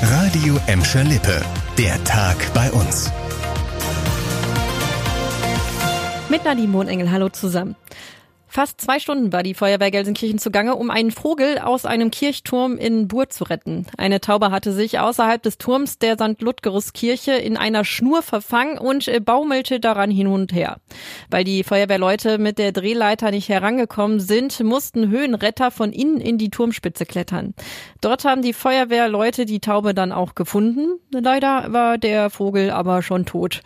Radio Emscher Lippe. Der Tag bei uns. Mit Nadine Mondengel, hallo zusammen. Fast zwei Stunden war die Feuerwehr Gelsenkirchen zugange, um einen Vogel aus einem Kirchturm in Bur zu retten. Eine Taube hatte sich außerhalb des Turms der St. Ludgerus Kirche in einer Schnur verfangen und baumelte daran hin und her. Weil die Feuerwehrleute mit der Drehleiter nicht herangekommen sind, mussten Höhenretter von innen in die Turmspitze klettern. Dort haben die Feuerwehrleute die Taube dann auch gefunden. Leider war der Vogel aber schon tot.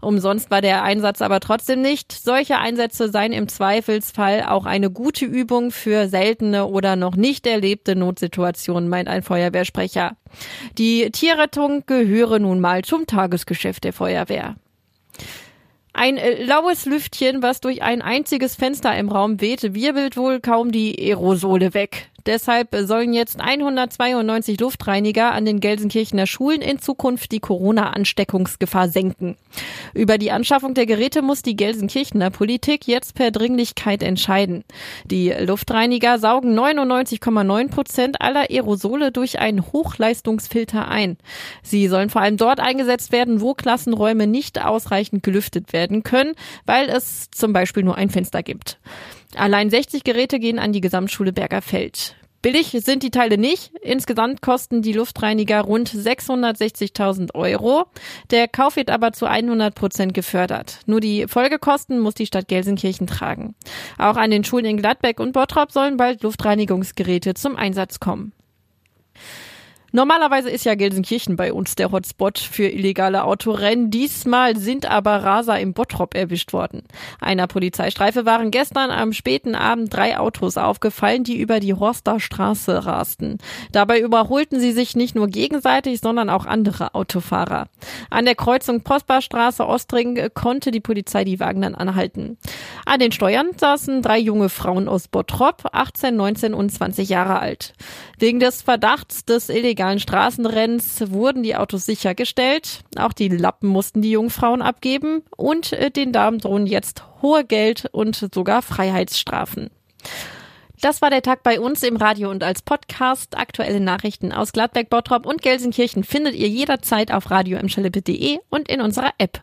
Umsonst war der Einsatz aber trotzdem nicht. Solche Einsätze seien im Zweifelsfall auch eine gute Übung für seltene oder noch nicht erlebte Notsituationen, meint ein Feuerwehrsprecher. Die Tierrettung gehöre nun mal zum Tagesgeschäft der Feuerwehr. Ein äh, laues Lüftchen, was durch ein einziges Fenster im Raum wehte, wirbelt wohl kaum die Aerosole weg. Deshalb sollen jetzt 192 Luftreiniger an den Gelsenkirchener Schulen in Zukunft die Corona-Ansteckungsgefahr senken. Über die Anschaffung der Geräte muss die Gelsenkirchener Politik jetzt per Dringlichkeit entscheiden. Die Luftreiniger saugen 99,9 Prozent aller Aerosole durch einen Hochleistungsfilter ein. Sie sollen vor allem dort eingesetzt werden, wo Klassenräume nicht ausreichend gelüftet werden können, weil es zum Beispiel nur ein Fenster gibt. Allein 60 Geräte gehen an die Gesamtschule Bergerfeld. Billig sind die Teile nicht. Insgesamt kosten die Luftreiniger rund 660.000 Euro. Der Kauf wird aber zu 100 Prozent gefördert. Nur die Folgekosten muss die Stadt Gelsenkirchen tragen. Auch an den Schulen in Gladbeck und Bottrop sollen bald Luftreinigungsgeräte zum Einsatz kommen. Normalerweise ist ja Gelsenkirchen bei uns der Hotspot für illegale Autorennen. Diesmal sind aber Raser im Bottrop erwischt worden. Einer Polizeistreife waren gestern am späten Abend drei Autos aufgefallen, die über die Horster Straße rasten. Dabei überholten sie sich nicht nur gegenseitig, sondern auch andere Autofahrer. An der Kreuzung Prosperstraße Ostring konnte die Polizei die Wagen dann anhalten. An den Steuern saßen drei junge Frauen aus Bottrop, 18, 19 und 20 Jahre alt. Wegen des Verdachts des illegalen illegalen Straßenrenns wurden die Autos sichergestellt. Auch die Lappen mussten die Jungfrauen abgeben und äh, den Damen drohen jetzt hohe Geld und sogar Freiheitsstrafen. Das war der Tag bei uns im Radio und als Podcast. Aktuelle Nachrichten aus Gladbeck, Bottrop und Gelsenkirchen findet ihr jederzeit auf radio und in unserer App.